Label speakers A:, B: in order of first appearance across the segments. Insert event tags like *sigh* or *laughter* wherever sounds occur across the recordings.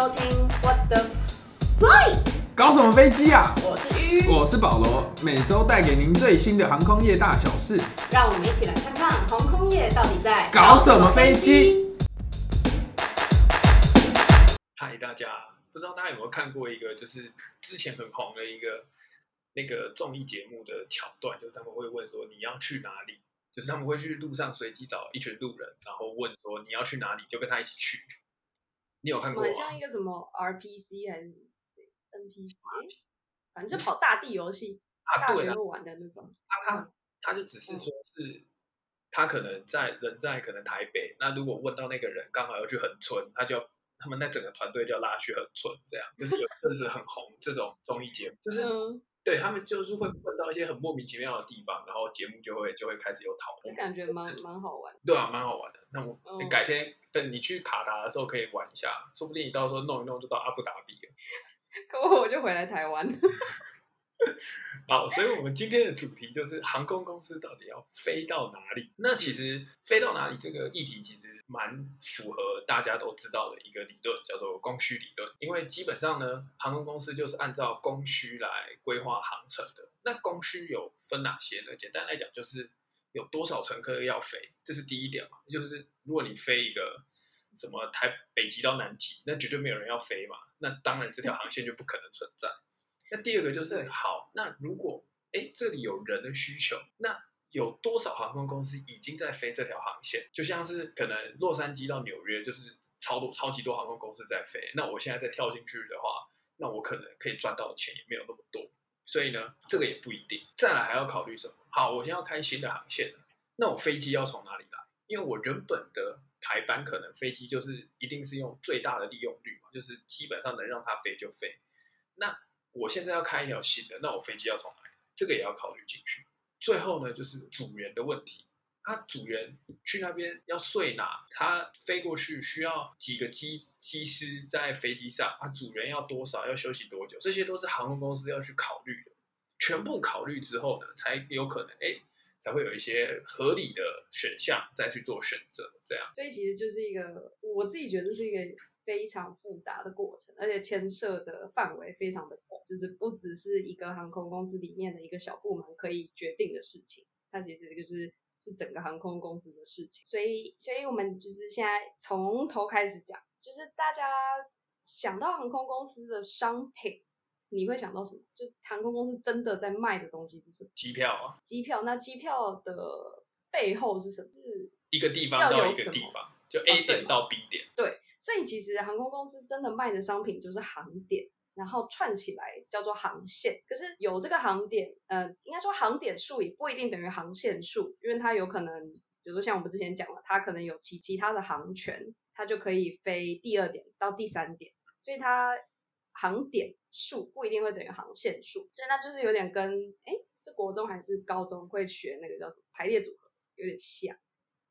A: 收听 What the Flight，
B: 搞什么飞机啊？
A: 我是鱼，
B: 我是保罗，每周带给您最新的航空业大小事。
A: 让我们一起来看看航空业到底在
B: 搞什么飞机？
C: 嗨，大家，不知道大家有没有看过一个，就是之前很红的一个那个综艺节目的桥段，就是他们会问说你要去哪里，就是他们会去路上随机找一群路人，然后问说你要去哪里，就跟他一起去。你有看过吗？
A: 很像一个什么 RPC 还是 NPC，反正就跑大地游戏，
C: 啊，
A: 大学会，玩的那种。
C: 他他他就只是说是他可能在人在可能台北，那如果问到那个人刚好要去横村，他就要他们那整个团队就要拉去很村，这样就是有阵子很红这种综艺节目，就是
A: 嗯，
C: 对他们就是会问到一些很莫名其妙的地方，然后节目就会就会开始有讨论，
A: 我感觉蛮蛮好玩。
C: 对啊，蛮好玩的。那我、
A: 嗯
C: 改天等你去卡达的时候可以玩一下，说不定你到时候弄一弄就到阿布达比了。*laughs*
A: 可我就回来台湾，*laughs*
C: 好，所以我们今天的主题就是航空公司到底要飞到哪里？那其实飞到哪里这个议题其实蛮符合大家都知道的一个理论，叫做供需理论。因为基本上呢，航空公司就是按照供需来规划航程的。那供需有分哪些呢？简单来讲，就是有多少乘客要飞，这是第一点嘛。就是如果你飞一个什么台北极到南极，那绝对没有人要飞嘛，那当然这条航线就不可能存在。那第二个就是好，那如果哎这里有人的需求，那有多少航空公司已经在飞这条航线？就像是可能洛杉矶到纽约就是超多超级多航空公司在飞，那我现在再跳进去的话，那我可能可以赚到的钱也没有那么多，所以呢，这个也不一定。再来还要考虑什么？好，我现在要开新的航线了，那我飞机要从哪里来？因为我原本的排班可能飞机就是一定是用最大的利用率嘛，就是基本上能让它飞就飞。那我现在要开一条新的，那我飞机要从哪里？这个也要考虑进去。最后呢，就是组员的问题。他组员去那边要睡哪？他飞过去需要几个机机师在飞机上？啊，组员要多少？要休息多久？这些都是航空公司要去考虑的。全部考虑之后呢，才有可能哎，才会有一些合理的选项再去做选择。这样
A: 所以其实就是一个我自己觉得是一个非常复杂的过程，而且牵涉的范围非常的广，就是不只是一个航空公司里面的一个小部门可以决定的事情，它其实就是是整个航空公司的事情。所以，所以我们就是现在从头开始讲，就是大家想到航空公司的商品。你会想到什么？就航空公司真的在卖的东西是什么？
C: 机票啊，
A: 机票。那机票的背后是什么？是
C: 一个地方
A: 要
C: 到一个地方，就 A
A: 对
C: 点到 B 点。
A: 对，所以其实航空公司真的卖的商品就是航点，然后串起来叫做航线。可是有这个航点，呃，应该说航点数也不一定等于航线数，因为它有可能，比如说像我们之前讲了，它可能有其其他的航权，它就可以飞第二点到第三点，所以它航点数不一定会等于航线数，所以那就是有点跟哎是国中还是高中会学那个叫什么排列组合有点像。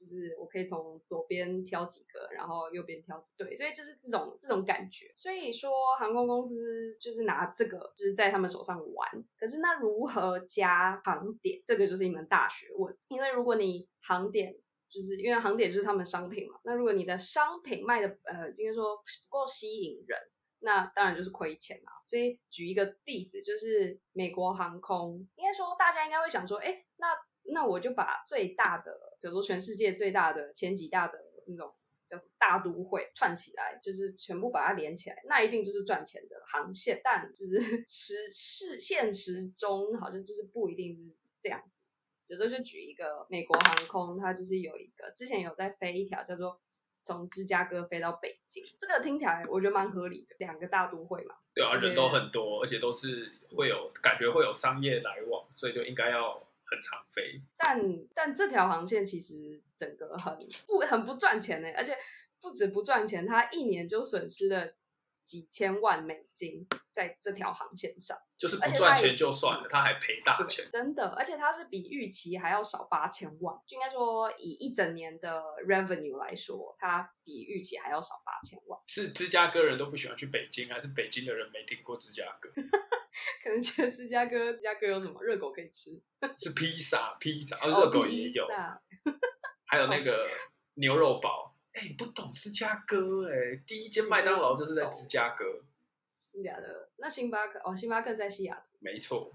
A: 就是我可以从左边挑几个，然后右边挑几对，所以就是这种这种感觉。所以说航空公司就是拿这个就是在他们手上玩，可是那如何加航点，这个就是一门大学问。因为如果你航点就是因为航点就是他们商品嘛，那如果你的商品卖的呃应该说不够吸引人，那当然就是亏钱啊。所以举一个例子，就是美国航空，应该说大家应该会想说，哎，那那我就把最大的，比如说全世界最大的前几大的那种叫大都会串起来，就是全部把它连起来，那一定就是赚钱的航线。但就是 *laughs* 实是现实中好像就是不一定是这样子。有时候就举一个美国航空，它就是有一个之前有在飞一条叫做从芝加哥飞到北京，这个听起来我觉得蛮合理的，两个大都会嘛。
C: 对啊，人都很多，而且都是会有感觉会有商业来往，所以就应该要很常飞。
A: 但但这条航线其实整个很不很不赚钱呢，而且不止不赚钱，它一年就损失了几千万美金在这条航线上，
C: 就是不赚钱就算了，他还赔大钱。
A: 真的，而且它是比预期还要少八千万，就应该说以一整年的 revenue 来说，它比预期还要少八千万，
C: 是芝加哥人都不喜欢去北京，还是北京的人没听过芝加哥？*laughs*
A: 可能觉得芝加哥芝加哥有什么热狗可以吃，*laughs*
C: 是披萨，披萨，哦，
A: 哦
C: 热狗也有，还有那个牛肉堡。哎不懂芝加哥哎、第一间麦当劳就是在芝加哥，
A: 真假的？那星巴克哦，星巴克在西雅图，
C: 没错。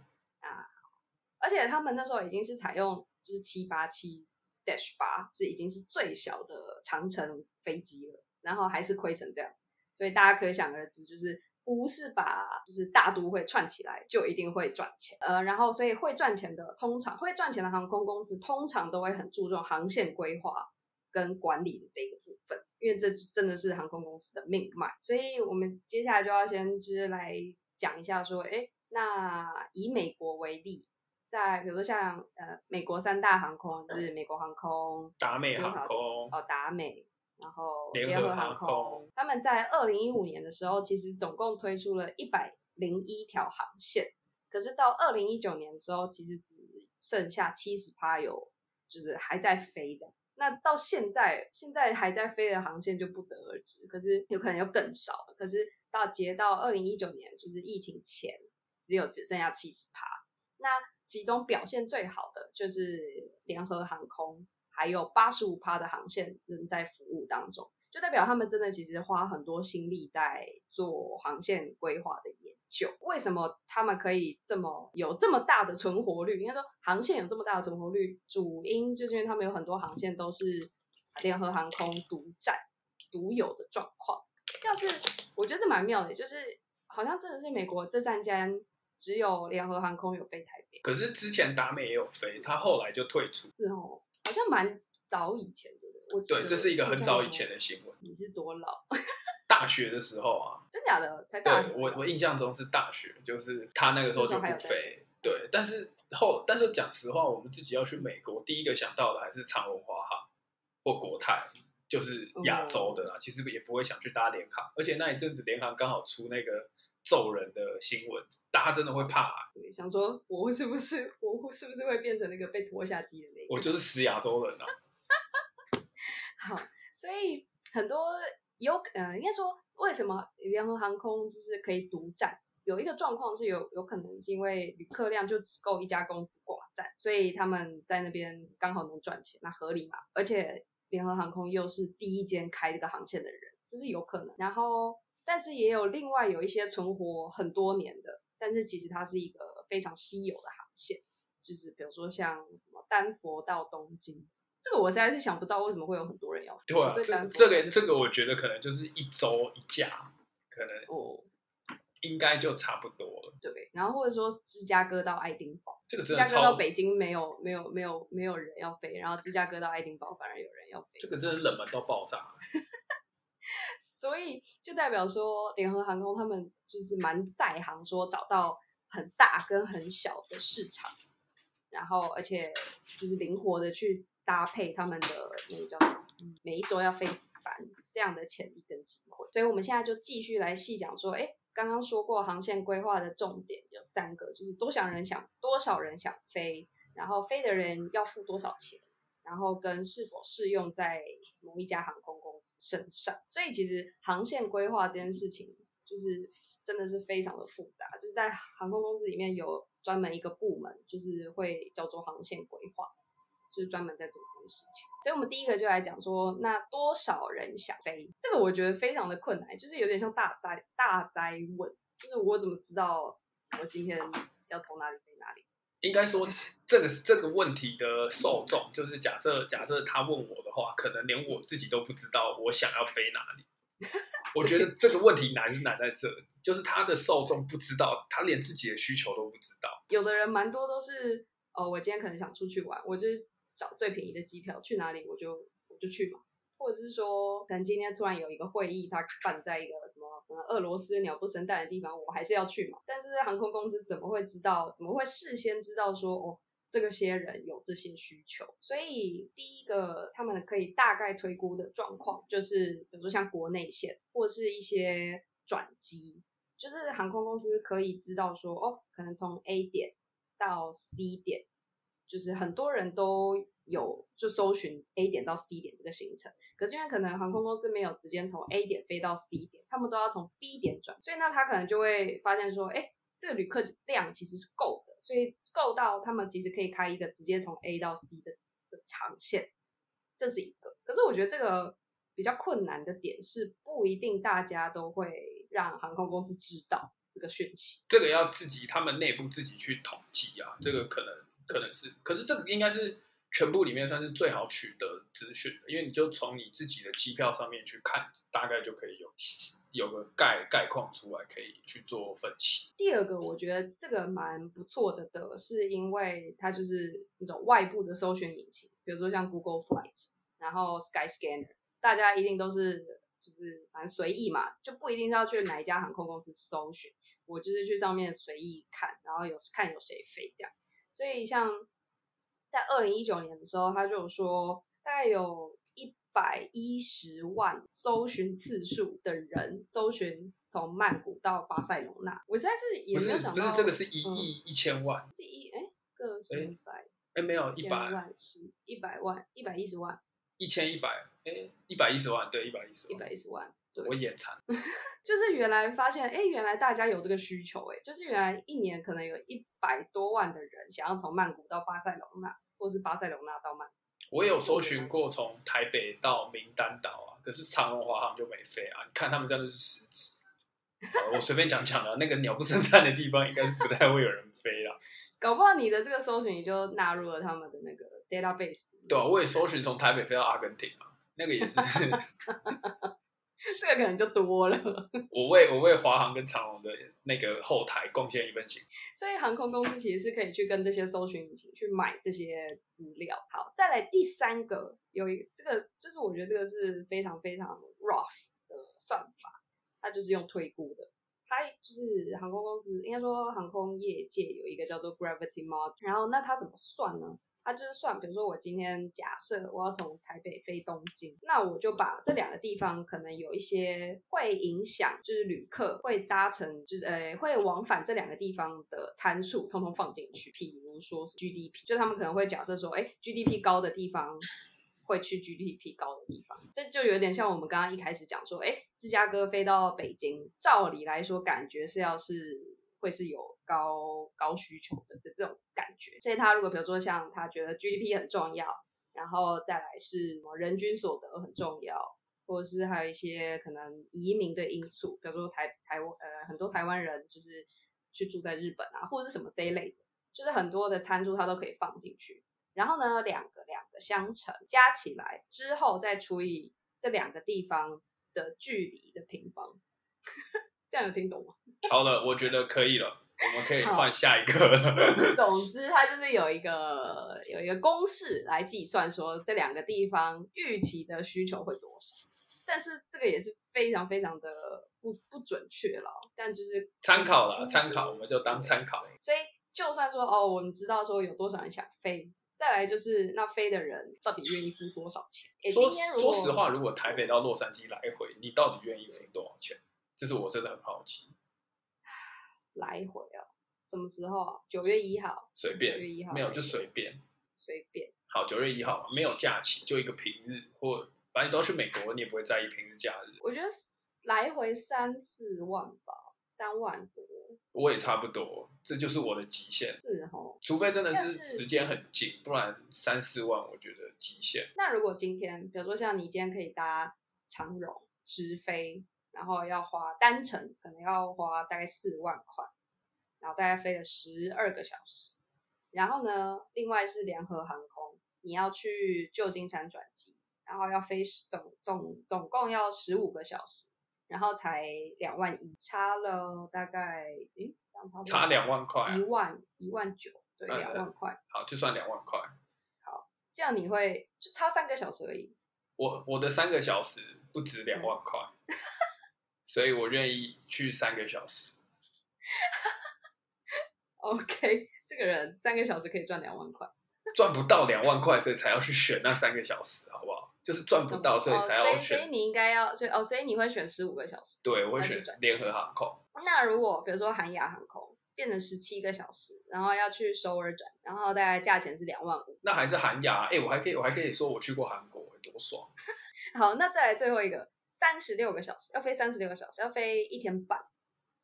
A: 而且他们那时候已经是采用就是七八七 dash 八，是已经是最小的长程飞机了，然后还是亏成这样，所以大家可想而知，就是不是把就是大都会串起来就一定会赚钱，呃，然后所以会赚钱的通常会赚钱的航空公司通常都会很注重航线规划跟管理的这个部分，因为这真的是航空公司的命脉。所以我们接下来就要先就是来讲一下说，哎，那以美国为例，在比如说像呃美国三大航空就是美国航空、
C: 达美航空，
A: 哦达美，然后
C: 联合
A: 合
C: 航空
A: 空，他们在二零一五年的时候，其实总共推出了一百零一条航线，可是到二零一九年的时候，其实只剩下七十趴有，就是还在飞的。那到现在，现在还在飞的航线就不得而知，可是有可能又更少了。可是到截到二零一九年，就是疫情前，只有只剩下七十趴。那其中表现最好的就是联合航空，还有八十五趴的航线仍在服务当中，就代表他们真的其实花很多心力在做航线规划的研究。为什么他们可以这么有这么大的存活率？应该说航线有这么大的存活率，主因就是因为他们有很多航线都是联合航空独占、独有的状况。像是我觉得是蛮妙的，就是好像真的是美国这三间只有联合航空有飞台北。
C: 可是之前达美也有飞，他后来就退出。
A: 是哦，好像蛮早以前的，我
C: 对，这是一个很早以前的新闻。
A: 你是多老？*laughs*
C: 大学的时候啊，
A: 真假的？才大学
C: 对我我印象中是大学，就是他那个时候就不飞。对，但是后，但是讲实话，我们自己要去美国，第一个想到的还是长荣、华航或国泰，就是亚洲的啦。其实也不会想去搭联航，而且那一阵子联航刚好出那个揍人的新闻，大家真的会怕、
A: 对，想说我是不是我是不是会变成那个被拖下机的那个？
C: 我就是死亚洲人啊。*laughs*
A: 好，所以很多有呃，应该说为什么联合航空就是可以独占？有一个状况是有有可能是因为旅客量就只够一家公司寡占，所以他们在那边刚好能赚钱，那合理嘛？而且联合航空又是第一间开这个航线的人，这是有可能。然后，但是也有另外有一些存活很多年的，但是其实它是一个非常稀有的航线，就是比如说像什么丹佛到东京，这个我实在是想不到为什么会有很多人要飞。
C: 对啊这这个这个我觉得可能就是一周一架，可能
A: 哦，
C: 应该就差不多了。
A: 对，然后或者说芝加哥到爱丁堡，
C: 这个
A: 芝加哥到北京没有没有没有没有人要飞，然后芝加哥到爱丁堡反而有人要飞，
C: 这个真的冷门到爆炸。*laughs*
A: 所以就代表说联合航空他们就是蛮在行说找到很大跟很小的市场，然后而且就是灵活的去搭配他们的那个叫什么嗯每一周要飞几班这样的潜力跟机会。所以我们现在就继续来细讲说，哎，刚刚说过航线规划的重点有三个，就是多少人想多少人想飞，然后飞的人要付多少钱，然后跟是否适用在某一家航空公司身上。所以其实航线规划这件事情，就是真的是非常的复杂，就是在航空公司里面有专门一个部门，就是会叫做航线规划，就是专门在做这件事情。所以我们第一个就来讲说，那多少人想飞？这个我觉得非常的困难，就是有点像大灾大灾问，就是我怎么知道我今天要从哪里飞？
C: 应该说，这个这个问题的受众，就是假设假设他问我的话，可能连我自己都不知道我想要飞哪里。我觉得这个问题难是难在这里，就是他的受众不知道，他连自己的需求都不知道。
A: 有的人蛮多都是，哦，我今天可能想出去玩，我就找最便宜的机票，去哪里我就我就去嘛。或者是说，可能今天突然有一个会议，它办在一个什么呃俄罗斯鸟不生蛋的地方，我还是要去嘛。但是航空公司怎么会知道？怎么会事先知道说哦，这个些人有这些需求？所以第一个他们可以大概推估的状况，就是比如说像国内线或是一些转机，就是航空公司可以知道说哦，可能从 A 点到 C 点，就是很多人都有就搜寻 A 点到 C 点这个行程，可是因为可能航空公司没有直接从 A 点飞到 C 点，他们都要从 B 点转，所以那他可能就会发现说，哎，这个旅客量其实是够的，所以够到他们其实可以开一个直接从 A 到 C 的的长线，这是一个。可是我觉得这个比较困难的点是，不一定大家都会让航空公司知道这个讯息。
C: 这个要自己他们内部自己去统计啊，这个可能可能是，可是这个应该是全部里面算是最好取得资讯的，因为你就从你自己的机票上面去看，大概就可以有有个概概况出来，可以去做分析。
A: 第二个，我觉得这个蛮不错的的，是因为它就是那种外部的搜寻引擎，比如说像 Google Flight，然后 Skyscanner，大家一定都是就是蛮随意嘛，就不一定是要去哪一家航空公司搜寻，我就是去上面随意看，然后有看有谁飞这样。所以像在二零一九年的时候，他就说大概有一百一十万搜寻次数的人搜寻从曼谷到巴塞罗那，我实在是也没有想到，
C: 不是这个是一
A: 嗯
C: 亿一千万，
A: 是一哎个是一百
C: 哎没有一
A: 千
C: 百
A: 万是一百万一百一十万。
C: 一千一百哎一百一十万对一百一十万。
A: 一
C: 万，
A: 百一十万，对，
C: 我眼馋。*laughs*
A: 就是原来发现，哎，原来大家有这个需求，哎，就是原来一年可能有一百多万的人想要从曼谷到巴塞隆纳，或是巴塞隆纳到曼谷。
C: 我有搜寻过从台北到名丹岛啊，可是长荣华航就没飞啊。你看他们这样就是失职。呃我随便讲讲的，那个鸟不生蛋的地方应该是不太会有人飞啦。*laughs*
A: 搞不好你的这个搜寻你就纳入了他们的那个 database。
C: 对啊，我也搜寻从台北飞到阿根廷啊，那个也是 *laughs* *laughs*
A: 这个可能就多了。*laughs*
C: 我为我为华航跟长荣的那个后台贡献一份心。
A: 所以航空公司其实是可以去跟这些搜寻引擎去买这些资料。好，再来第三个，有一个这个就是我觉得这个是非常非常 rough 的算法，它就是用推估的。它就是航空公司，应该说航空业界有一个叫做 gravity model，然后那它怎么算呢？它就是算，比如说我今天假设我要从台北飞东京，那我就把这两个地方可能有一些会影响，就是旅客会搭乘，就是呃会往返这两个地方的参数，通通放进去。譬如说是 GDP，就他们可能会假设说，哎，GDP 高的地方会去 GDP 高的地方，这就有点像我们刚刚一开始讲说，哎，芝加哥飞到北京，照理来说感觉是要是会是有高高需求的的这种感觉，所以他如果比如说像他觉得 GDP 很重要，然后再来是什么人均所得很重要，或者是还有一些可能移民的因素，比如说台台湾呃很多台湾人就是去住在日本啊，或者是什么这一类的，就是很多的参数他都可以放进去。然后呢，两个两个相乘加起来之后，再除以这两个地方的距离的平方，这样有听懂吗？*laughs*
C: 好了，我觉得可以了，我们可以换下一个了。*laughs*
A: 总之，它就是有一个有一个公式来计算说这两个地方预期的需求会多少，但是这个也是非常非常的不不准确了，但就是
C: 参考了，参考，我们就当参考。
A: 所以就算说哦，我们知道说有多少人想飞，再来就是那飞的人到底愿意付多少钱？诶
C: 说说实话，如果台北到洛杉矶来回，你到底愿意付多少钱？这是我真的很好奇。
A: 来回啊，什么时候啊？九月一号，
C: 随便
A: 九月一号
C: 没有就随便。
A: 随便。
C: 好，九月一号没有假期，就一个平日，或反正你都去美国，你也不会在意平日假日。
A: 我觉得来回三四万吧，三万多
C: 我也差不多，这就是我的极限。
A: 是哦。
C: 除非真的是时间很近，不然三四万我觉得极限。
A: 那如果今天，比如说像你今天可以搭长荣直飞，然后要花单程可能要花大概四万块，然后大概飞了十二个小时，然后呢，另外是联合航空，你要去旧金山转机，然后要飞十总总总共要十五个小时，然后才两万一，差了大概诶，差
C: 两万块啊
A: 一万一万九，对，
C: 嗯
A: 两万块，
C: 好，就算两万块。
A: 好这样你会就差三个小时而已。
C: 我我的三个小时不止两万块，*laughs* 所以我愿意去三个小时。
A: OK，这个人三个小时可以赚两万块，
C: 赚不到两万块，所以才要去选那三个小时，好不好？就是赚不到，所以才要
A: 哦、所以所。以你应该要，所以哦，所以你会选十五个小时。
C: 对，我会选联合航空。
A: 那如果比如说韩亚航空变成十七个小时，然后要去首尔转，然后大概价钱是两万五。
C: 那还是韩亚，哎、我还可以，我还可以说我去过韩国，多爽！
A: 好，那再来最后一个，三十六个小时，要飞三十六个小时，要飞一天半，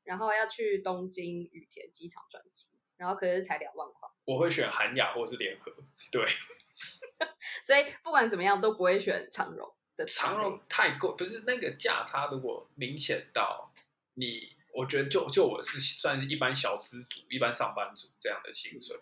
A: 然后要去东京羽田机场转机，然后可是才两万块，
C: 我会选韩亚或者是联合。对，*laughs*
A: 所以不管怎么样都不会选长荣的的
C: 长荣太贵，不是那个价差，如果明显到你，我觉得就就我是算是一般小资族、一般上班族这样的薪水，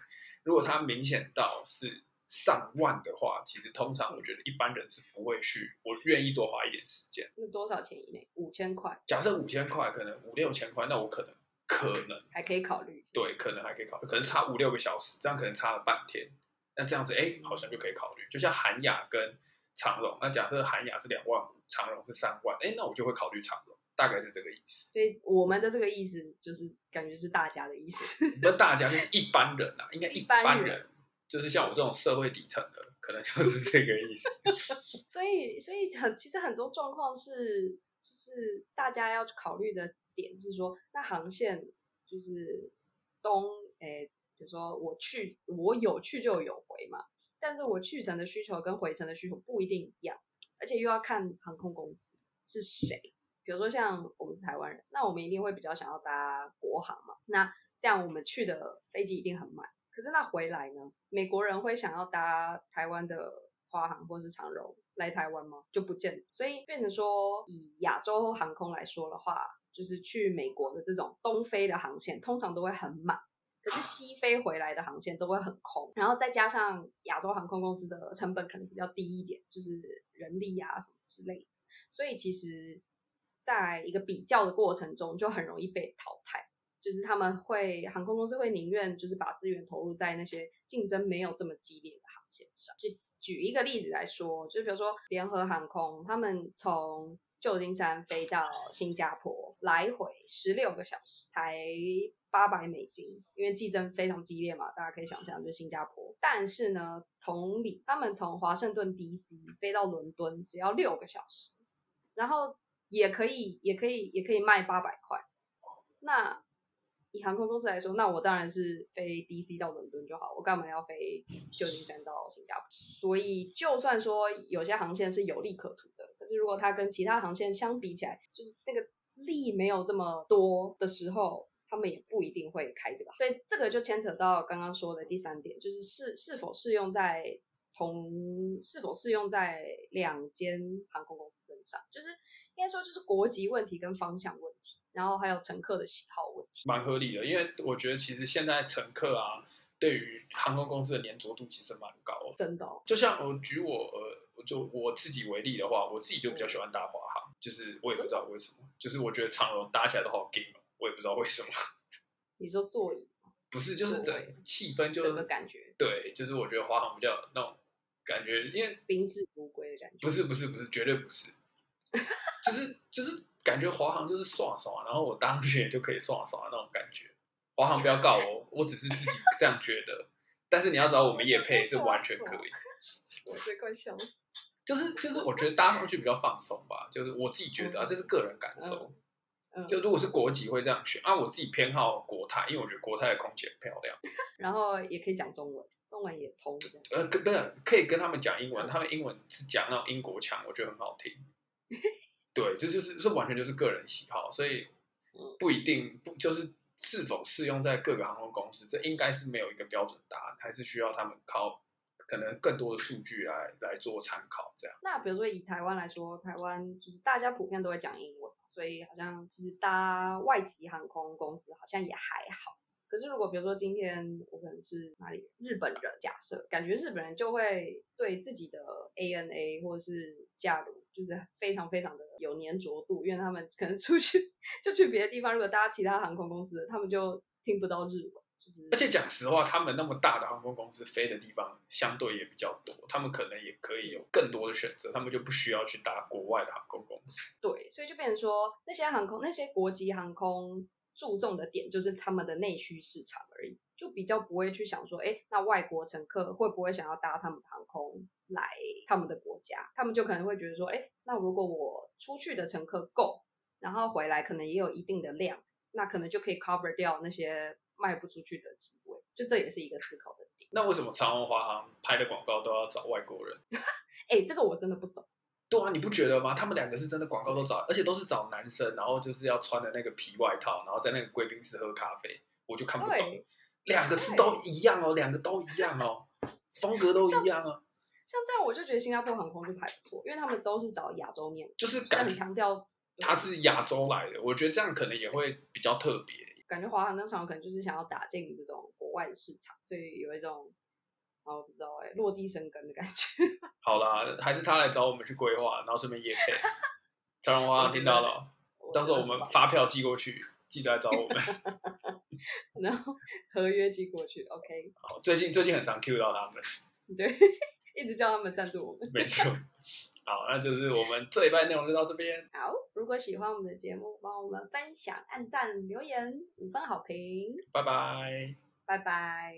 C: 如果它明显到是上万的话，其实通常我觉得一般人是不会去，我愿意多花一点时间。
A: 那多少钱以内？五千块
C: 假设五千块，可能五六千块，那我可能可能
A: 还可以考虑。
C: 对，可能还可以考虑，可能差五六个小时，这样可能差了半天。那这样子，哎，好像就可以考虑。就像韩雅跟长荣，那假设韩雅是两万五，长荣是三万，哎，那我就会考虑长荣，大概是这个意思。
A: 所以我们的这个意思就是感觉是大家的意思。
C: 那大家就是一般人啊，应该 *laughs* 一般
A: 般
C: 人，就是像我这种社会底层的，可能就是这个意思。*laughs*
A: 所以，所以很其实很多状况是，就是大家要考虑的点是说，那航线就是东，诶，比如说我去，我有去就有回嘛，但是我去程的需求跟回程的需求不一定一样，而且又要看航空公司是谁。比如说像我们是台湾人，那我们一定会比较想要搭国航嘛，那这样我们去的飞机一定很满。可是那回来呢？美国人会想要搭台湾的华航或是长荣来台湾吗？就不见得。所以变成说，以亚洲航空来说的话，就是去美国的这种东飞的航线，通常都会很满。可是西飞回来的航线都会很空，然后再加上亚洲航空公司的成本可能比较低一点，就是人力啊什么之类的，所以其实在一个比较的过程中，就很容易被淘汰。就是他们会航空公司会宁愿就是把资源投入在那些竞争没有这么激烈的航线上。就举一个例子来说，就比如说联合航空，他们从旧金山飞到新加坡，来回十六个小时，才八百美金，因为竞争非常激烈嘛，大家可以想象，就新加坡。但是呢，同理，他们从华盛顿 DC 飞到伦敦只要六个小时，然后也可以，也可以，也可以卖八百块。那以航空公司来说，那我当然是飞 DC 到伦敦就好，我干嘛要飞旧金山到新加坡？所以就算说有些航线是有利可图的，可是如果它跟其他航线相比起来，就是那个利没有这么多的时候，他们也不一定会开这个。所以这个就牵扯到刚刚说的第三点，就是是是否适用在同是否适用在两间航空公司身上，就是应该说就是国籍问题跟方向问题。然后还有乘客的喜好问题，
C: 蛮合理的。因为我觉得其实现在乘客啊，对于航空公司的粘着度其实蛮高的。
A: 真的，哦
C: 就像我举我呃，就我自己为例的话，我自己就比较喜欢搭华航，就是我也不知道为什么，就是我觉得长荣搭起来都好硬哦，我也不知道为什么。*laughs*
A: 你说座椅
C: 不是，就是整气氛就
A: 整个感觉，
C: 对，就是我觉得华航比较那种感觉，因为
A: 宾至如归的感觉。
C: 不是不是不是，绝对不是，*laughs* 就是就是感觉华航就是爽爽，然后我当选就可以爽爽的那种感觉。华航不要告我，我只是自己这样觉得。但是你要找我们叶配是完全可以，*laughs*
A: 我这快笑死。
C: 就是就是我觉得搭上去比较放松吧，就是我自己觉得啊，这是个人感受。
A: 嗯，
C: 就如果是国籍会这样选啊，我自己偏好国泰，因为我觉得国泰的空姐很漂亮。*laughs*
A: 然后也可以讲中文，中文也通。
C: 呃，跟不是可以跟他们讲英文，他们英文是讲那种英国腔，我觉得很好听。对，这就是这完全就是个人喜好，所以不一定不就是是否适用在各个航空公司，这应该是没有一个标准答案，还是需要他们靠可能更多的数据来来做参考，这样。
A: 那比如说以台湾来说，台湾就是大家普遍都会讲英文，所以好像其实搭外籍航空公司好像也还好。可是如果比如说今天我可能是哪里日本人，假设感觉日本人就会对自己的 ANA 或者是假如就是非常非常的有粘着度，因为他们可能出去就去别的地方，如果搭其他航空公司，他们就听不到日文。就是
C: 而且讲实话，他们那么大的航空公司飞的地方相对也比较多，他们可能也可以有更多的选择，他们就不需要去搭国外的航空公司。
A: 对，所以就变成说那些航空那些国际航空。注重的点就是他们的内需市场而已，就比较不会去想说，哎，那外国乘客会不会想要搭他们的航空来他们的国家？他们就可能会觉得说，哎，那如果我出去的乘客够，然后回来可能也有一定的量，那可能就可以 cover 掉那些卖不出去的机位。就这也是一个思考的点。
C: 那为什么长荣、华航拍的广告都要找外国人？*laughs*
A: 哎，这个我真的不懂。
C: 对啊，你不觉得吗？他们两个是真的广告都找，而且都是找男生，然后就是要穿的那个皮外套，然后在那个贵宾室喝咖啡，我就看不懂。两个字都一样哦，两个都一样哦，风格都一样哦。
A: 像这样我就觉得新加坡航空就还不错，因为他们都是找亚洲面，
C: 就是
A: 是
C: 感觉
A: 很强调
C: 他是亚洲来的，我觉得这样可能也会比较特别。
A: 感觉华航那场可能就是想要打进这种国外的市场，所以有一种，啊，我不知道哎、落地生根的感觉。*laughs*
C: 好啦，还是他来找我们去规划，然后顺便夜配。长荣华航听到了哦，到时候我们发票寄过去，记得来找我们。*laughs*
A: 然后合约寄过去，OK，*laughs*
C: 好，最近最近很常 Q 到他们，
A: 对，一直叫他们赞助我们。
C: 没错。好，那就是我们这一半内容就到这边，
A: 好，如果喜欢我们的节目，帮我们分享、按赞、留言、五分好评，
C: 拜拜。
A: 拜拜。